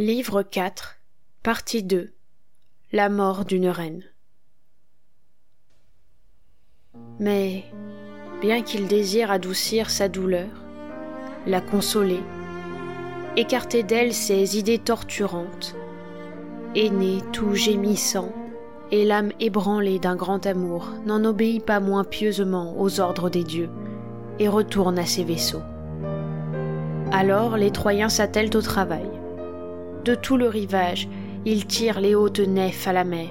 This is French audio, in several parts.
Livre 4, partie 2 La mort d'une reine. Mais, bien qu'il désire adoucir sa douleur, la consoler, écarter d'elle ses idées torturantes, aîné tout gémissant, et l'âme ébranlée d'un grand amour n'en obéit pas moins pieusement aux ordres des dieux, et retourne à ses vaisseaux. Alors les Troyens s'attellent au travail de tout le rivage, ils tirent les hautes nefs à la mer.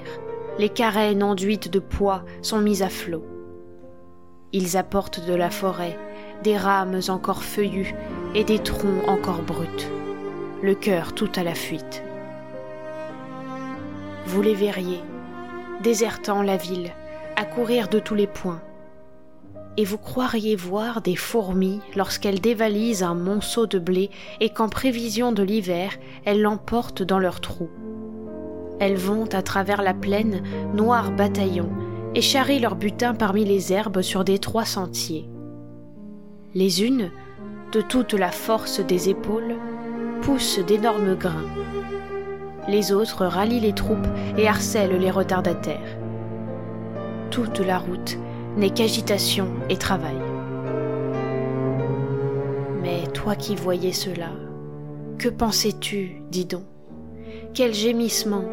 Les carènes enduites de pois sont mises à flot. Ils apportent de la forêt, des rames encore feuillues et des troncs encore bruts, le cœur tout à la fuite. Vous les verriez, désertant la ville, accourir de tous les points, et vous croiriez voir des fourmis lorsqu'elles dévalisent un monceau de blé et qu'en prévision de l'hiver, elles l'emportent dans leurs trous. Elles vont à travers la plaine, noirs bataillons, et charrient leur butin parmi les herbes sur d'étroits sentiers. Les unes, de toute la force des épaules, poussent d'énormes grains. Les autres rallient les troupes et harcèlent les retardataires. Toute la route n'est qu'agitation et travail. Mais toi qui voyais cela, que pensais-tu, dis donc? Quel gémissement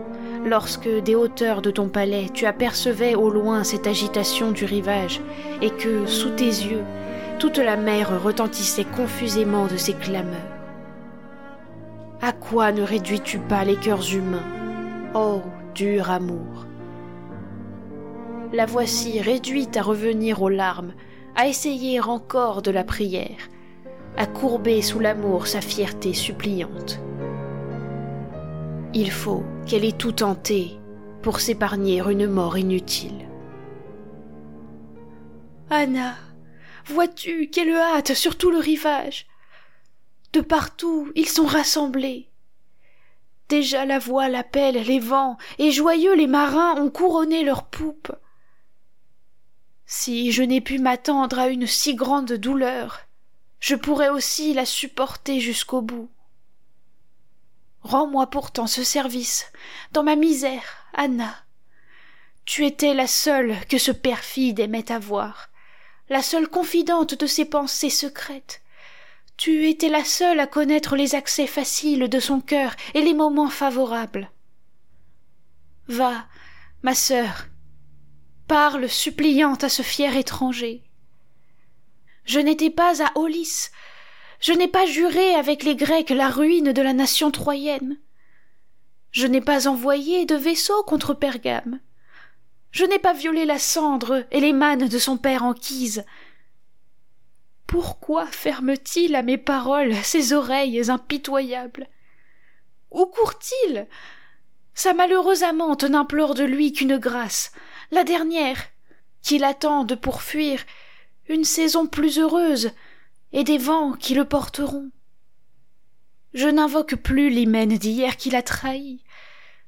lorsque des hauteurs de ton palais tu apercevais au loin cette agitation du rivage, et que, sous tes yeux, toute la mer retentissait confusément de ses clameurs. À quoi ne réduis-tu pas les cœurs humains Oh, dur amour? La voici réduite à revenir aux larmes, à essayer encore de la prière, à courber sous l'amour sa fierté suppliante. Il faut qu'elle ait tout tenté pour s'épargner une mort inutile. Anna, vois-tu quelle hâte sur tout le rivage De partout ils sont rassemblés. Déjà la voile appelle les vents, et joyeux les marins ont couronné leurs poupes. Si je n'ai pu m'attendre à une si grande douleur, je pourrais aussi la supporter jusqu'au bout. Rends-moi pourtant ce service, dans ma misère, Anna. Tu étais la seule que ce perfide aimait avoir, la seule confidente de ses pensées secrètes. Tu étais la seule à connaître les accès faciles de son cœur et les moments favorables. Va, ma sœur, parle suppliante à ce fier étranger. Je n'étais pas à Aulis, je n'ai pas juré avec les Grecs la ruine de la nation troyenne. Je n'ai pas envoyé de vaisseau contre Pergame. Je n'ai pas violé la cendre et les mannes de son père Anchise. Pourquoi ferme-t-il à mes paroles ses oreilles impitoyables? Où court-il? Sa malheureuse amante n'implore de lui qu'une grâce, la dernière, qu'il attende pour fuir une saison plus heureuse et des vents qui le porteront. Je n'invoque plus l'hymen d'hier qui l'a trahi.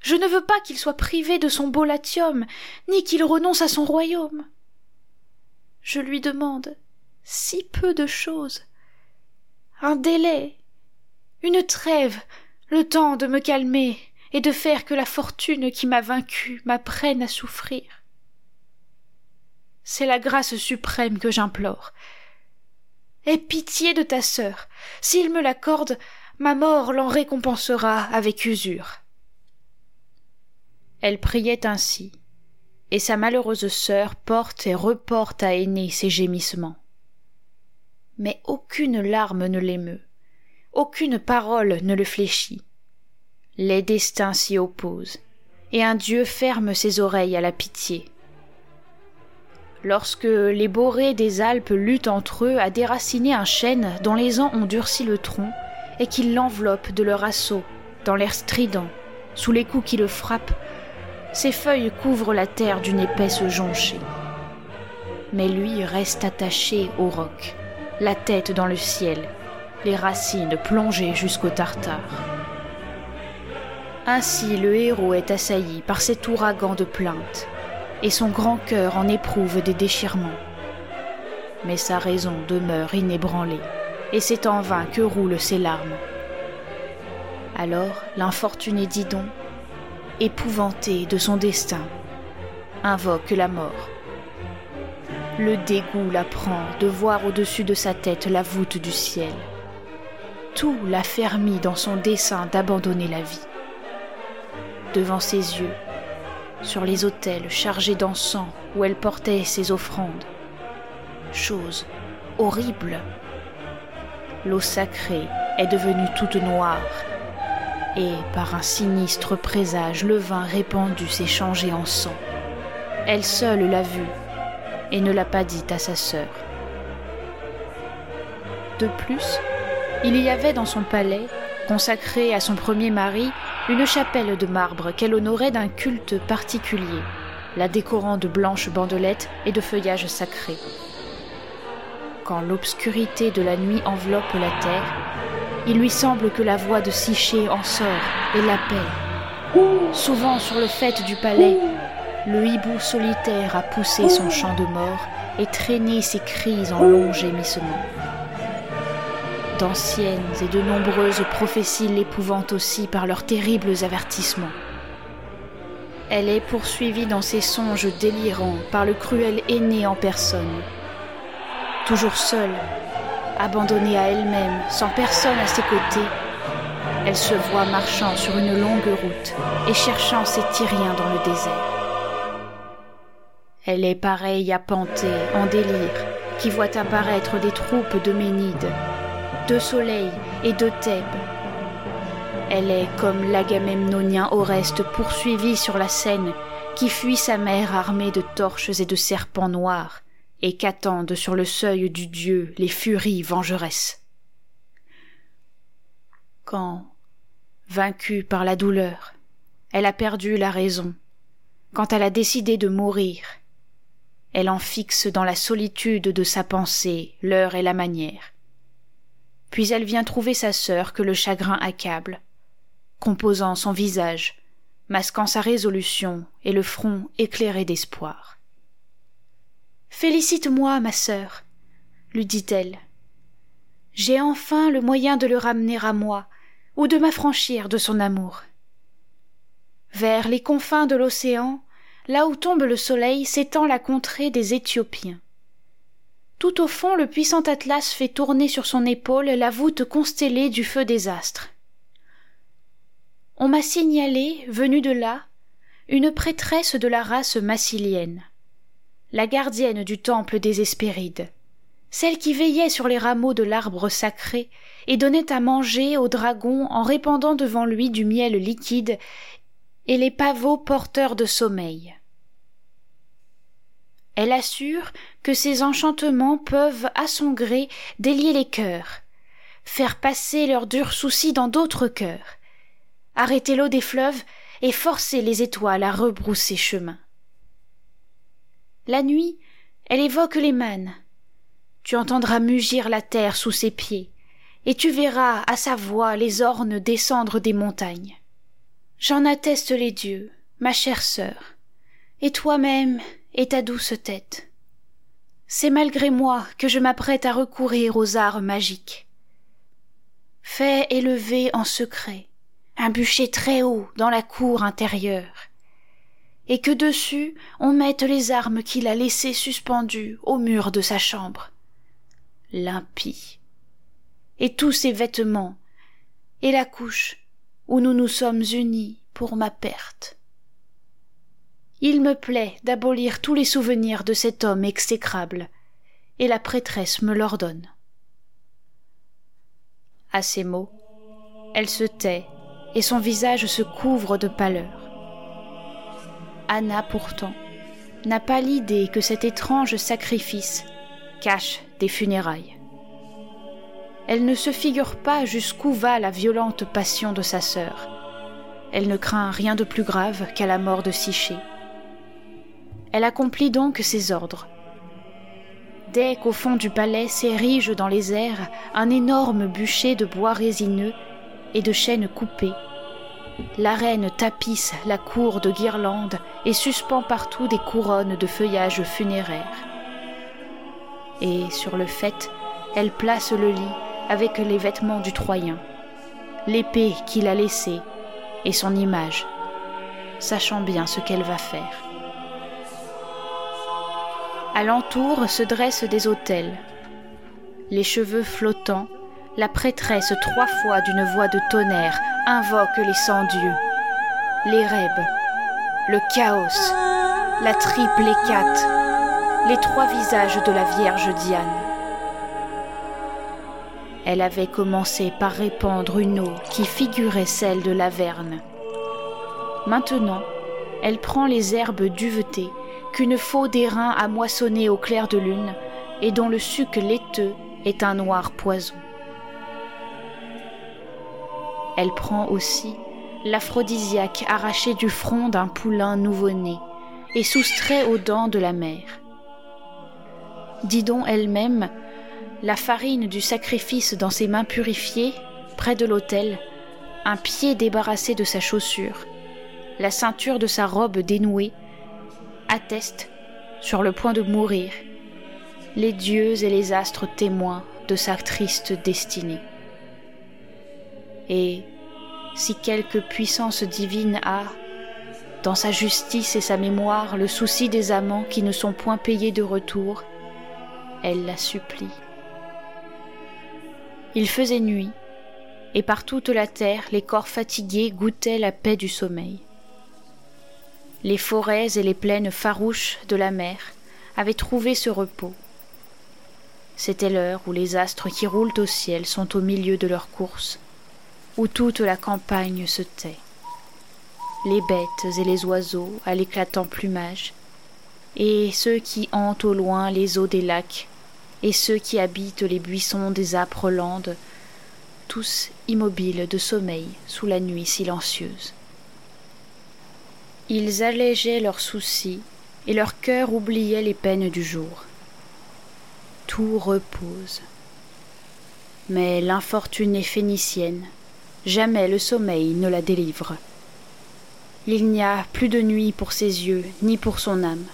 Je ne veux pas qu'il soit privé de son beau latium, ni qu'il renonce à son royaume. Je lui demande si peu de choses. Un délai, une trêve, le temps de me calmer et de faire que la fortune qui m'a vaincu m'apprenne à souffrir. C'est la grâce suprême que j'implore. Aie pitié de ta sœur. S'il me l'accorde, ma mort l'en récompensera avec usure. Elle priait ainsi, et sa malheureuse sœur porte et reporte à Aîné ses gémissements. Mais aucune larme ne l'émeut, aucune parole ne le fléchit. Les destins s'y opposent, et un Dieu ferme ses oreilles à la pitié. Lorsque les borées des Alpes luttent entre eux à déraciner un chêne dont les ans ont durci le tronc, et qu'ils l'enveloppent de leur assaut, dans l'air strident, sous les coups qui le frappent, ses feuilles couvrent la terre d'une épaisse jonchée. Mais lui reste attaché au roc, la tête dans le ciel, les racines plongées jusqu'au tartare. Ainsi le héros est assailli par cet ouragan de plaintes, et son grand cœur en éprouve des déchirements. Mais sa raison demeure inébranlée, et c'est en vain que roulent ses larmes. Alors l'infortuné Didon, épouvanté de son destin, invoque la mort. Le dégoût la prend de voir au-dessus de sa tête la voûte du ciel. Tout l'affermit dans son dessein d'abandonner la vie. Devant ses yeux, sur les autels chargés d'encens où elle portait ses offrandes. Chose horrible. L'eau sacrée est devenue toute noire, et par un sinistre présage le vin répandu s'est changé en sang. Elle seule l'a vu, et ne l'a pas dit à sa sœur. De plus, il y avait dans son palais, consacré à son premier mari, une chapelle de marbre qu'elle honorait d'un culte particulier, la décorant de blanches bandelettes et de feuillages sacrés. Quand l'obscurité de la nuit enveloppe la terre, il lui semble que la voix de Siché en sort et l'appelle. Souvent sur le fait du palais, le hibou solitaire a poussé son chant de mort et traîné ses cris en longs gémissements. D'anciennes et de nombreuses prophéties l'épouvantent aussi par leurs terribles avertissements. Elle est poursuivie dans ses songes délirants par le cruel aîné en personne. Toujours seule, abandonnée à elle-même, sans personne à ses côtés, elle se voit marchant sur une longue route et cherchant ses Tyriens dans le désert. Elle est pareille à Panthée en délire, qui voit apparaître des troupes de de Soleil et de Thèbes. Elle est comme l'agamemnonien Oreste poursuivi sur la Seine, qui fuit sa mère armée de torches et de serpents noirs, et qu'attendent sur le seuil du dieu les furies vengeresses. Quand, vaincue par la douleur, elle a perdu la raison, quand elle a décidé de mourir, elle en fixe dans la solitude de sa pensée l'heure et la manière puis elle vient trouver sa sœur que le chagrin accable, composant son visage, masquant sa résolution et le front éclairé d'espoir. Félicite-moi, ma sœur, lui dit-elle. J'ai enfin le moyen de le ramener à moi, ou de m'affranchir de son amour. Vers les confins de l'océan, là où tombe le soleil, s'étend la contrée des Éthiopiens. Tout au fond, le puissant Atlas fait tourner sur son épaule la voûte constellée du feu des astres. On m'a signalé, venue de là, une prêtresse de la race massilienne, la gardienne du temple des Hespérides, celle qui veillait sur les rameaux de l'arbre sacré et donnait à manger au dragon en répandant devant lui du miel liquide et les pavots porteurs de sommeil. Elle assure que ces enchantements peuvent, à son gré, délier les cœurs, faire passer leurs durs soucis dans d'autres cœurs, arrêter l'eau des fleuves et forcer les étoiles à rebrousser chemin. La nuit, elle évoque les mannes. Tu entendras mugir la terre sous ses pieds, et tu verras à sa voix les ornes descendre des montagnes. J'en atteste les dieux, ma chère sœur, et toi-même et ta douce tête. C'est malgré moi que je m'apprête à recourir aux arts magiques. Fais élever en secret un bûcher très haut dans la cour intérieure, et que dessus on mette les armes qu'il a laissées suspendues au mur de sa chambre. l'impie. Et tous ses vêtements, et la couche où nous nous sommes unis pour ma perte. Il me plaît d'abolir tous les souvenirs de cet homme exécrable, et la prêtresse me l'ordonne. À ces mots, elle se tait et son visage se couvre de pâleur. Anna, pourtant, n'a pas l'idée que cet étrange sacrifice cache des funérailles. Elle ne se figure pas jusqu'où va la violente passion de sa sœur. Elle ne craint rien de plus grave qu'à la mort de Siché. Elle accomplit donc ses ordres. Dès qu'au fond du palais s'érige dans les airs un énorme bûcher de bois résineux et de chênes coupés, la reine tapisse la cour de guirlandes et suspend partout des couronnes de feuillages funéraires. Et sur le fait, elle place le lit avec les vêtements du Troyen, l'épée qu'il a laissée et son image, sachant bien ce qu'elle va faire. Alentour se dressent des autels. Les cheveux flottants, la prêtresse trois fois d'une voix de tonnerre invoque les cent dieux, les rêves, le chaos, la triple hécate, les trois visages de la Vierge Diane. Elle avait commencé par répandre une eau qui figurait celle de l'Averne. Maintenant, elle prend les herbes duvetées qu'une faux d'airain a moissonnées au clair de lune et dont le suc laiteux est un noir poison. Elle prend aussi l'aphrodisiaque arraché du front d'un poulain nouveau-né et soustrait aux dents de la mer. Didon elle-même, la farine du sacrifice dans ses mains purifiées, près de l'autel, un pied débarrassé de sa chaussure, la ceinture de sa robe dénouée, attestent, sur le point de mourir, les dieux et les astres témoins de sa triste destinée. Et si quelque puissance divine a, dans sa justice et sa mémoire, le souci des amants qui ne sont point payés de retour, elle la supplie. Il faisait nuit, et par toute la terre les corps fatigués goûtaient la paix du sommeil. Les forêts et les plaines farouches de la mer avaient trouvé ce repos. C'était l'heure où les astres qui roulent au ciel sont au milieu de leur course, où toute la campagne se tait. Les bêtes et les oiseaux à l'éclatant plumage, et ceux qui hantent au loin les eaux des lacs, et ceux qui habitent les buissons des âpres landes, tous immobiles de sommeil sous la nuit silencieuse. Ils allégeaient leurs soucis, et leur cœur oubliait les peines du jour. Tout repose. Mais l'infortunée phénicienne, jamais le sommeil ne la délivre. Il n'y a plus de nuit pour ses yeux, ni pour son âme.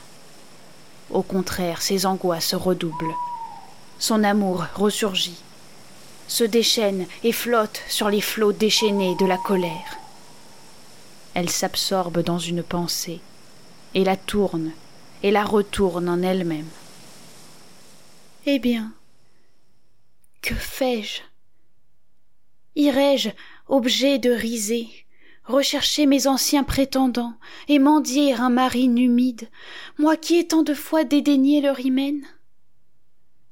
Au contraire, ses angoisses redoublent. Son amour ressurgit, se déchaîne et flotte sur les flots déchaînés de la colère. Elle s'absorbe dans une pensée, et la tourne, et la retourne en elle-même. Eh bien, que fais-je? Irai-je objet de risée, rechercher mes anciens prétendants et mendier un mari humide, moi qui ai tant de fois dédaigné leur hymen?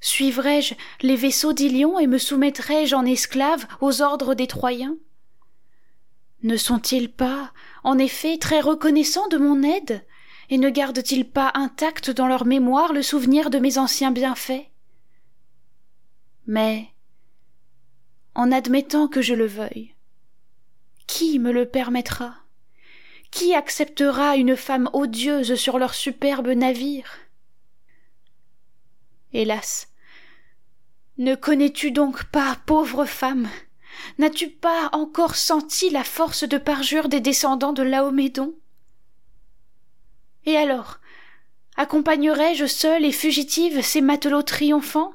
Suivrai-je les vaisseaux d'Ilion et me soumettrai-je en esclave aux ordres des Troyens? Ne sont-ils pas, en effet, très reconnaissants de mon aide, et ne gardent-ils pas intact dans leur mémoire le souvenir de mes anciens bienfaits? Mais en admettant que je le veuille. Qui me le permettra? Qui acceptera une femme odieuse sur leur superbe navire? Hélas, ne connais-tu donc pas, pauvre femme? N'as-tu pas encore senti la force de parjure des descendants de Laomédon? Et alors Accompagnerai-je seule et fugitive ces matelots triomphants?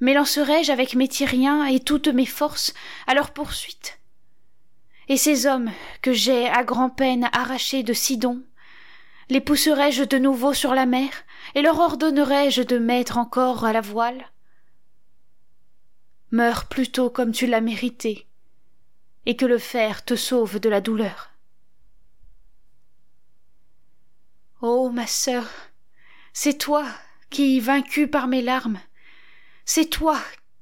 M'élancerai-je avec mes Tyriens et toutes mes forces? À leur poursuite! Et ces hommes que j'ai à grand-peine arrachés de Sidon, les pousserai-je de nouveau sur la mer et leur ordonnerai-je de mettre encore à la voile? Meurs plutôt comme tu l'as mérité, et que le fer te sauve de la douleur. Oh, ma sœur, c'est toi qui, vaincue par mes larmes, c'est toi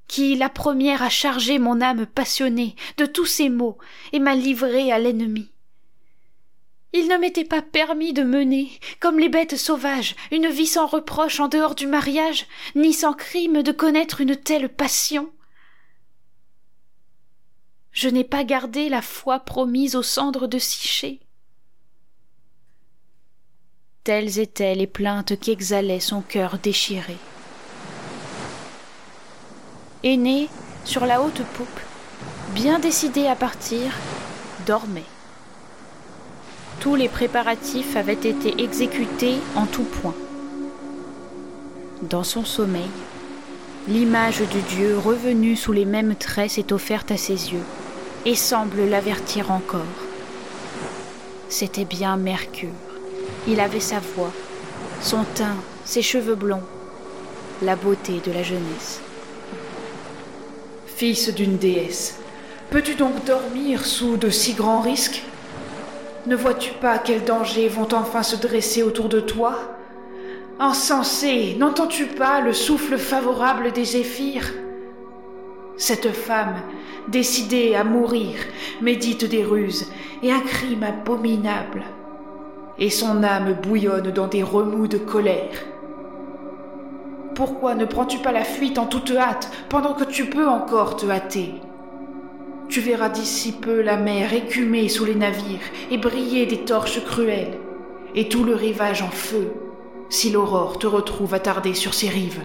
qui, la première, a chargé mon âme passionnée de tous ces maux et m'a livrée à l'ennemi. Il ne m'était pas permis de mener, comme les bêtes sauvages, une vie sans reproche en dehors du mariage, ni sans crime de connaître une telle passion. Je n'ai pas gardé la foi promise aux cendres de Siché. Telles étaient les plaintes qu'exhalait son cœur déchiré. Aîné, sur la haute poupe, bien décidé à partir, dormait. Tous les préparatifs avaient été exécutés en tout point. Dans son sommeil, l'image du Dieu revenu sous les mêmes traits s'est offerte à ses yeux et semble l'avertir encore. C'était bien Mercure. Il avait sa voix, son teint, ses cheveux blonds, la beauté de la jeunesse. Fils d'une déesse, peux-tu donc dormir sous de si grands risques? Ne vois-tu pas quels dangers vont enfin se dresser autour de toi? Insensé, n'entends-tu pas le souffle favorable des zéphyrs? Cette femme, décidée à mourir, médite des ruses et un crime abominable. Et son âme bouillonne dans des remous de colère. Pourquoi ne prends-tu pas la fuite en toute hâte pendant que tu peux encore te hâter? Tu verras d'ici peu la mer écumer sous les navires et briller des torches cruelles, et tout le rivage en feu, si l'aurore te retrouve attardé sur ses rives.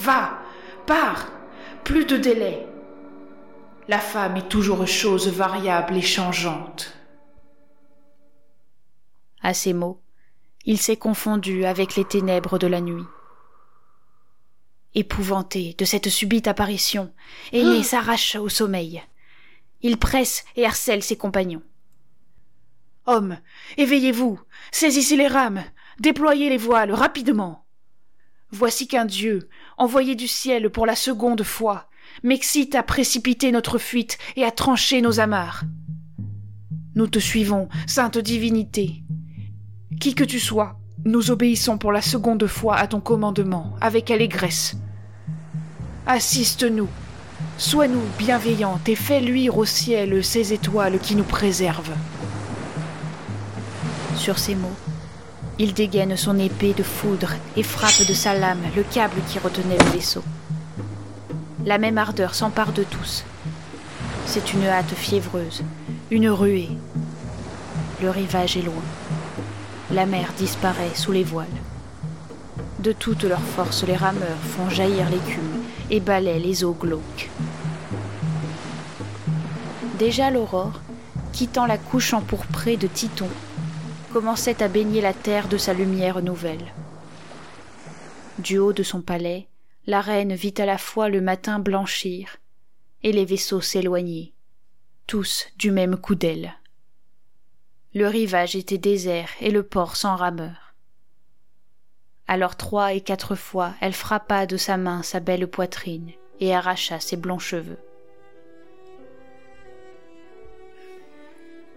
Va, pars, plus de délai. La femme est toujours chose variable et changeante. À ces mots, il s'est confondu avec les ténèbres de la nuit. Épouvanté de cette subite apparition, Aîné ah. s'arrache au sommeil. Il presse et harcèle ses compagnons. Hommes, éveillez-vous, saisissez les rames, déployez les voiles rapidement. Voici qu'un Dieu, envoyé du ciel pour la seconde fois, m'excite à précipiter notre fuite et à trancher nos amarres. Nous te suivons, sainte divinité. Qui que tu sois, nous obéissons pour la seconde fois à ton commandement, avec allégresse. Assiste-nous, sois-nous bienveillante et fais luire au ciel ces étoiles qui nous préservent. Sur ces mots, il dégaine son épée de foudre et frappe de sa lame le câble qui retenait le vaisseau. La même ardeur s'empare de tous. C'est une hâte fiévreuse, une ruée. Le rivage est loin la mer disparaît sous les voiles. De toute leur force, les rameurs font jaillir l'écume et balaient les eaux glauques. Déjà l'aurore, quittant la couche empourprée de Titon, commençait à baigner la terre de sa lumière nouvelle. Du haut de son palais, la reine vit à la fois le matin blanchir et les vaisseaux s'éloigner, tous du même coup d'aile. Le rivage était désert et le port sans rameur. Alors trois et quatre fois elle frappa de sa main sa belle poitrine et arracha ses blonds cheveux.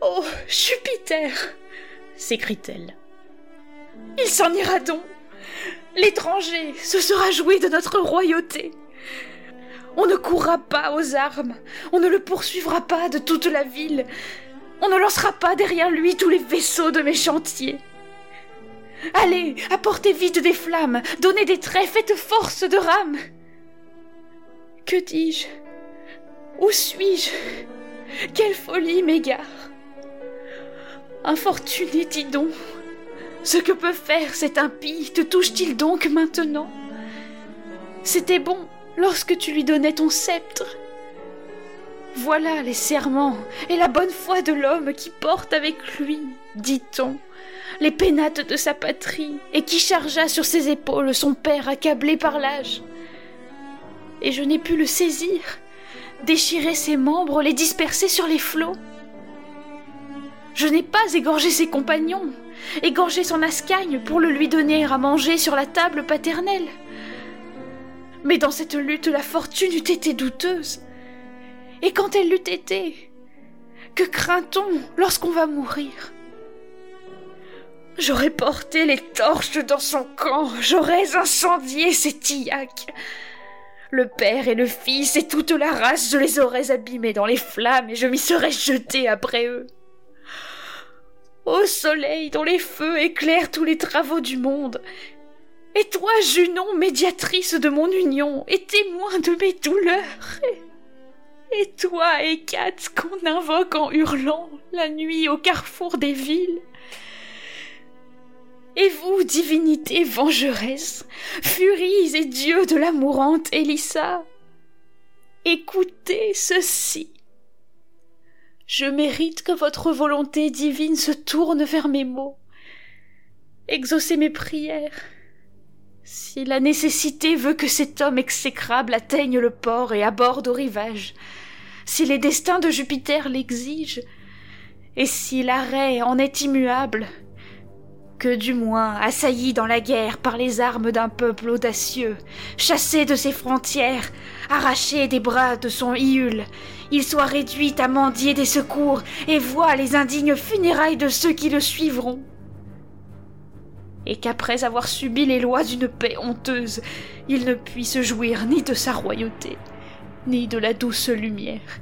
Oh. Jupiter. S'écrie-t-elle. Il s'en ira donc. L'étranger se sera joué de notre royauté. On ne courra pas aux armes, on ne le poursuivra pas de toute la ville, on ne lancera pas derrière lui tous les vaisseaux de mes chantiers. Allez, apportez vite des flammes, donnez des traits, faites force de rame. Que dis-je? Où suis-je? Quelle folie m'égare Infortuné Tidon, ce que peut faire cet impie? Te touche-t-il donc maintenant? C'était bon lorsque tu lui donnais ton sceptre. Voilà les serments et la bonne foi de l'homme qui porte avec lui, dit-on, les pénates de sa patrie, et qui chargea sur ses épaules son père accablé par l'âge. Et je n'ai pu le saisir, déchirer ses membres, les disperser sur les flots. Je n'ai pas égorgé ses compagnons, égorgé son ascagne pour le lui donner à manger sur la table paternelle. Mais dans cette lutte, la fortune eût été douteuse. Et quand elle l'eût été, que craint-on lorsqu'on va mourir? J'aurais porté les torches dans son camp, j'aurais incendié ses tillacs. Le père et le fils et toute la race, je les aurais abîmés dans les flammes et je m'y serais jeté après eux. Ô soleil dont les feux éclairent tous les travaux du monde, et toi, Junon, médiatrice de mon union, et témoin de mes douleurs, et toi, Hécate, qu'on invoque en hurlant la nuit au carrefour des villes, et vous, divinité vengeresse, furies et dieux de la mourante Élissa, écoutez ceci. Je mérite que votre volonté divine se tourne vers mes mots. Exaucez mes prières. Si la nécessité veut que cet homme exécrable atteigne le port et aborde au rivage, si les destins de Jupiter l'exigent, et si l'arrêt en est immuable, que du moins, assailli dans la guerre par les armes d'un peuple audacieux, chassé de ses frontières, arraché des bras de son Iule, il soit réduit à mendier des secours et voit les indignes funérailles de ceux qui le suivront. Et qu'après avoir subi les lois d'une paix honteuse, il ne puisse jouir ni de sa royauté, ni de la douce lumière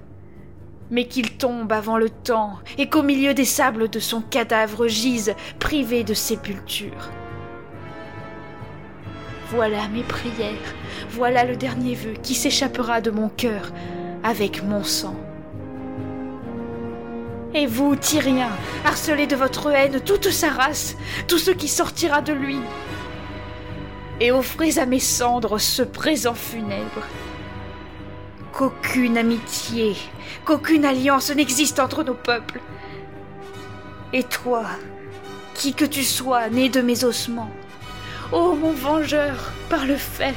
mais qu'il tombe avant le temps et qu'au milieu des sables de son cadavre gise, privé de sépulture. Voilà mes prières, voilà le dernier vœu qui s'échappera de mon cœur avec mon sang. Et vous, Tyriens, harcelez de votre haine toute sa race, tout ce qui sortira de lui, et offrez à mes cendres ce présent funèbre qu'aucune amitié, qu'aucune alliance n'existe entre nos peuples. Et toi, qui que tu sois, né de mes ossements, ô mon vengeur, par le fer,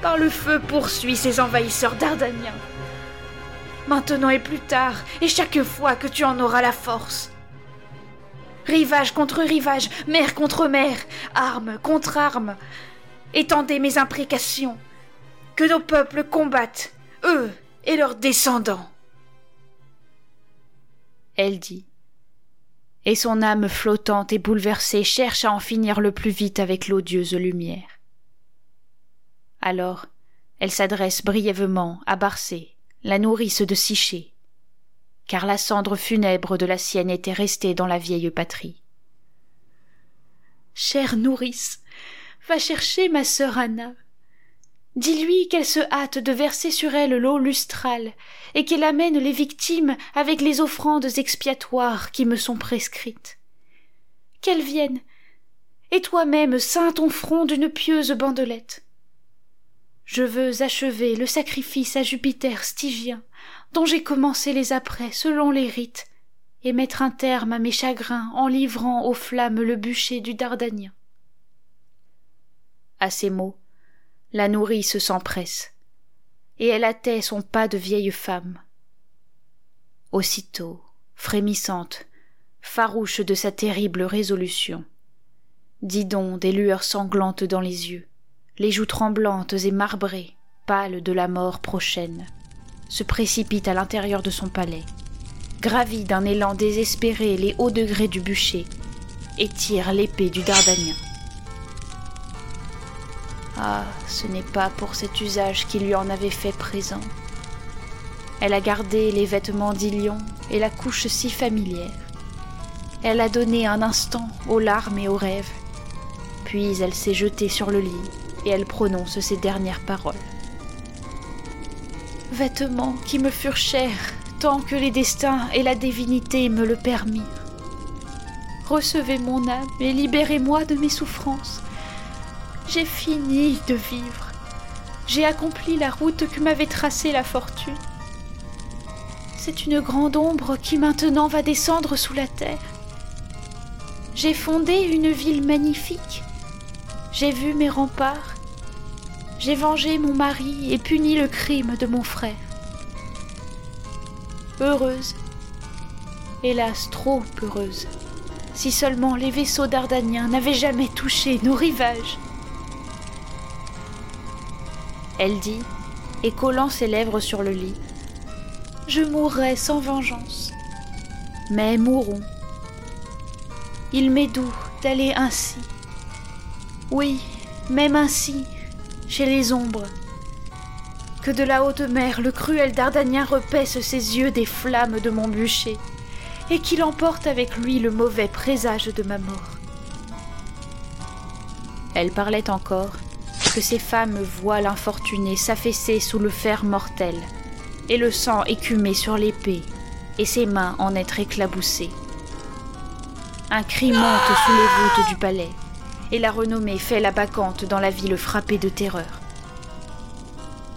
par le feu poursuis ces envahisseurs dardaniens. Maintenant et plus tard, et chaque fois que tu en auras la force. Rivage contre rivage, mer contre mer, arme contre arme, étendez mes imprécations. Que nos peuples combattent, eux et leurs descendants. Elle dit. Et son âme flottante et bouleversée cherche à en finir le plus vite avec l'odieuse lumière. Alors, elle s'adresse brièvement à Barcé, la nourrice de Siché, car la cendre funèbre de la sienne était restée dans la vieille patrie. Chère nourrice, va chercher ma sœur Anna, Dis-lui qu'elle se hâte de verser sur elle l'eau lustrale, et qu'elle amène les victimes avec les offrandes expiatoires qui me sont prescrites. Qu'elle vienne, et toi-même ceins ton front d'une pieuse bandelette. Je veux achever le sacrifice à Jupiter stygien, dont j'ai commencé les apprêts selon les rites, et mettre un terme à mes chagrins en livrant aux flammes le bûcher du Dardanien. À ces mots, la nourrice s'empresse, et elle attait son pas de vieille femme. Aussitôt, frémissante, farouche de sa terrible résolution, Didon des lueurs sanglantes dans les yeux, les joues tremblantes et marbrées, pâles de la mort prochaine, se précipite à l'intérieur de son palais, gravit d'un élan désespéré les hauts degrés du bûcher, et tire l'épée du Dardanien. Ah, ce n'est pas pour cet usage qui lui en avait fait présent. Elle a gardé les vêtements d'Ilion et la couche si familière. Elle a donné un instant aux larmes et aux rêves. Puis elle s'est jetée sur le lit et elle prononce ces dernières paroles. Vêtements qui me furent chers tant que les destins et la divinité me le permirent. Recevez mon âme et libérez-moi de mes souffrances j'ai fini de vivre. J'ai accompli la route que m'avait tracée la fortune. C'est une grande ombre qui maintenant va descendre sous la terre. J'ai fondé une ville magnifique. J'ai vu mes remparts. J'ai vengé mon mari et puni le crime de mon frère. Heureuse. Hélas, trop heureuse. Si seulement les vaisseaux dardaniens n'avaient jamais touché nos rivages. Elle dit, et collant ses lèvres sur le lit, Je mourrai sans vengeance. Mais mourons. Il m'est doux d'aller ainsi. Oui, même ainsi, chez les ombres. Que de la haute mer le cruel Dardanien repaisse ses yeux des flammes de mon bûcher, et qu'il emporte avec lui le mauvais présage de ma mort. Elle parlait encore, que ces femmes voient l'infortuné s'affaisser sous le fer mortel, et le sang écumer sur l'épée, et ses mains en être éclaboussées. Un cri monte sous les voûtes du palais, et la renommée fait la bacchante dans la ville frappée de terreur.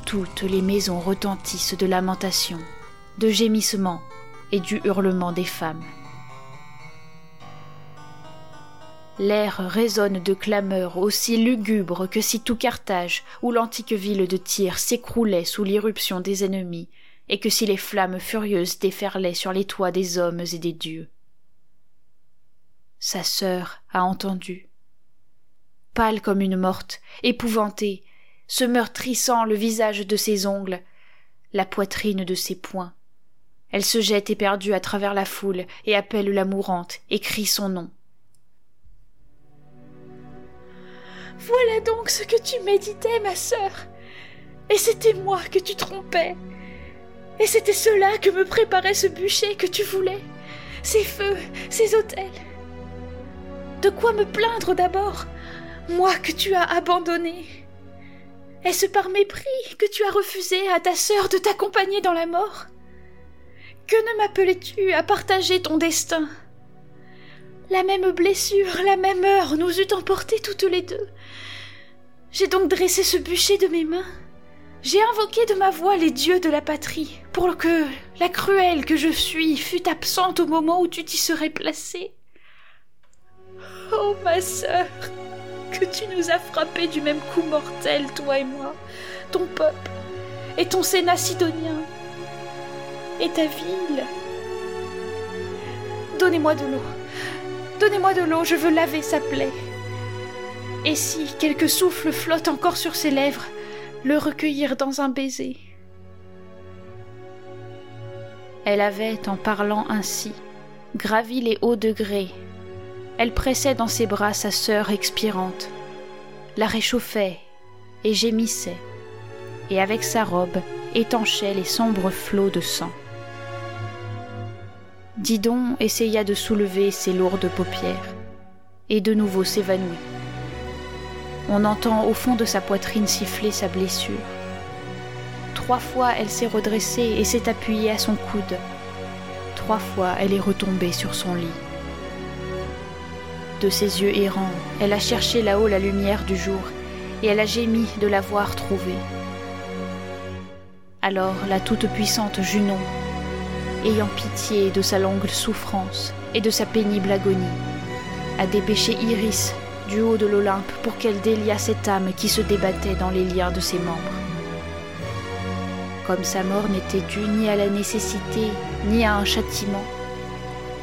Toutes les maisons retentissent de lamentations, de gémissements et du hurlement des femmes. L'air résonne de clameurs aussi lugubres que si tout Carthage ou l'antique ville de Tyr s'écroulait sous l'irruption des ennemis, et que si les flammes furieuses déferlaient sur les toits des hommes et des dieux. Sa sœur a entendu. Pâle comme une morte, épouvantée, se meurtrissant le visage de ses ongles, la poitrine de ses poings. Elle se jette éperdue à travers la foule et appelle la mourante et crie son nom. Voilà donc ce que tu méditais, ma sœur. Et c'était moi que tu trompais. Et c'était cela que me préparait ce bûcher que tu voulais. Ces feux, ces autels. De quoi me plaindre d'abord, moi que tu as abandonné? Est-ce par mépris que tu as refusé à ta sœur de t'accompagner dans la mort? Que ne m'appelais-tu à partager ton destin? La même blessure, la même heure nous eût emportés toutes les deux. J'ai donc dressé ce bûcher de mes mains. J'ai invoqué de ma voix les dieux de la patrie, pour que la cruelle que je suis fût absente au moment où tu t'y serais placée. Oh ma sœur, que tu nous as frappés du même coup mortel, toi et moi, ton peuple, et ton sénat sidonien, et ta ville. Donnez-moi de l'eau, donnez-moi de l'eau, je veux laver sa plaie. Et si quelques souffles flottent encore sur ses lèvres, le recueillir dans un baiser? Elle avait, en parlant ainsi, gravi les hauts degrés. Elle pressait dans ses bras sa sœur expirante, la réchauffait et gémissait, et avec sa robe étanchait les sombres flots de sang. Didon essaya de soulever ses lourdes paupières, et de nouveau s'évanouit. On entend au fond de sa poitrine siffler sa blessure. Trois fois elle s'est redressée et s'est appuyée à son coude. Trois fois elle est retombée sur son lit. De ses yeux errants, elle a cherché là-haut la lumière du jour et elle a gémi de l'avoir trouvée. Alors la toute-puissante Junon, ayant pitié de sa longue souffrance et de sa pénible agonie, a dépêché Iris du haut de l'Olympe pour qu'elle déliât cette âme qui se débattait dans les liens de ses membres. Comme sa mort n'était due ni à la nécessité, ni à un châtiment,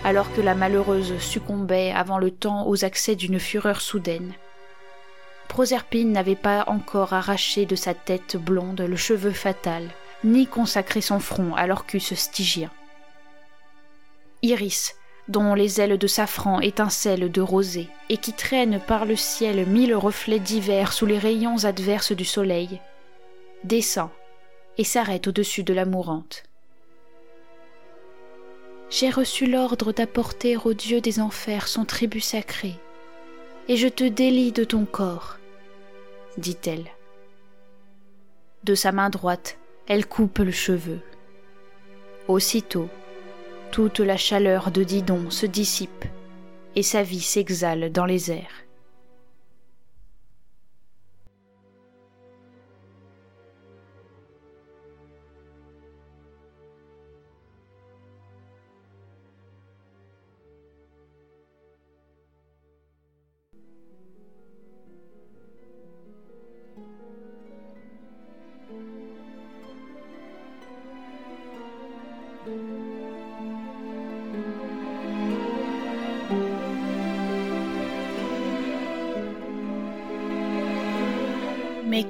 alors que la malheureuse succombait avant le temps aux accès d'une fureur soudaine. Proserpine n'avait pas encore arraché de sa tête blonde le cheveu fatal, ni consacré son front à l'orcus stygien. Iris, dont les ailes de safran étincellent de rosée, et qui traînent par le ciel mille reflets divers sous les rayons adverses du soleil, descend et s'arrête au-dessus de la mourante. J'ai reçu l'ordre d'apporter au Dieu des enfers son tribut sacré, et je te délie de ton corps, dit-elle. De sa main droite, elle coupe le cheveu. Aussitôt, toute la chaleur de Didon se dissipe et sa vie s'exhale dans les airs.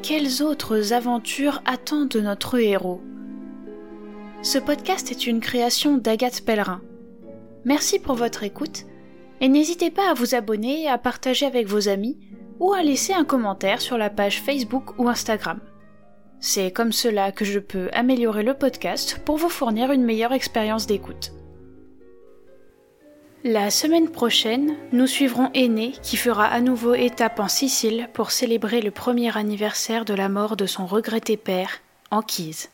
Quelles autres aventures attendent notre héros Ce podcast est une création d'Agathe Pellerin. Merci pour votre écoute et n'hésitez pas à vous abonner, à partager avec vos amis ou à laisser un commentaire sur la page Facebook ou Instagram. C'est comme cela que je peux améliorer le podcast pour vous fournir une meilleure expérience d'écoute. La semaine prochaine, nous suivrons Aîné qui fera à nouveau étape en Sicile pour célébrer le premier anniversaire de la mort de son regretté père, Anquise.